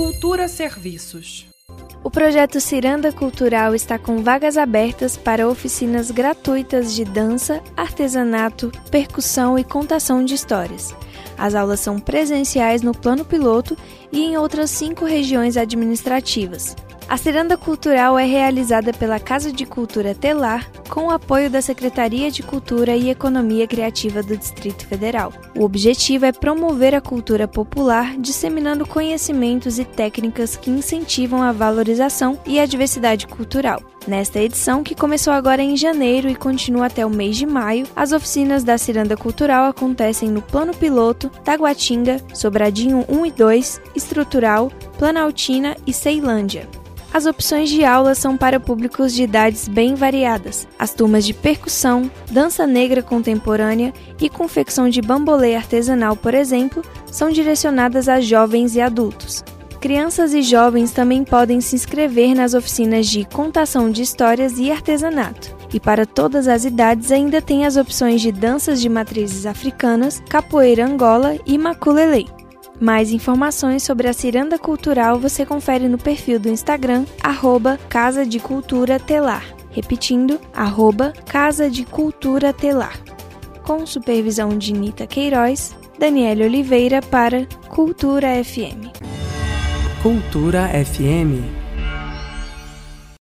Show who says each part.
Speaker 1: Cultura Serviços.
Speaker 2: O projeto Ciranda Cultural está com vagas abertas para oficinas gratuitas de dança, artesanato, percussão e contação de histórias. As aulas são presenciais no plano piloto e em outras cinco regiões administrativas. A ciranda cultural é realizada pela Casa de Cultura Telar, com o apoio da Secretaria de Cultura e Economia Criativa do Distrito Federal. O objetivo é promover a cultura popular, disseminando conhecimentos e técnicas que incentivam a valorização e a diversidade cultural. Nesta edição, que começou agora em janeiro e continua até o mês de maio, as oficinas da Ciranda Cultural acontecem no Plano Piloto, Taguatinga, Sobradinho 1 e 2, Estrutural, Planaltina e Ceilândia. As opções de aula são para públicos de idades bem variadas. As turmas de percussão, dança negra contemporânea e confecção de bambolê artesanal, por exemplo, são direcionadas a jovens e adultos. Crianças e jovens também podem se inscrever nas oficinas de contação de histórias e artesanato. E para todas as idades ainda tem as opções de danças de matrizes africanas, capoeira angola e maculelê. Mais informações sobre a Ciranda Cultural você confere no perfil do Instagram, arroba Casa de Cultura Telar. Repetindo, arroba Casa de Cultura Telar. Com supervisão de Nita Queiroz, Daniela Oliveira para Cultura FM.
Speaker 1: Cultura FM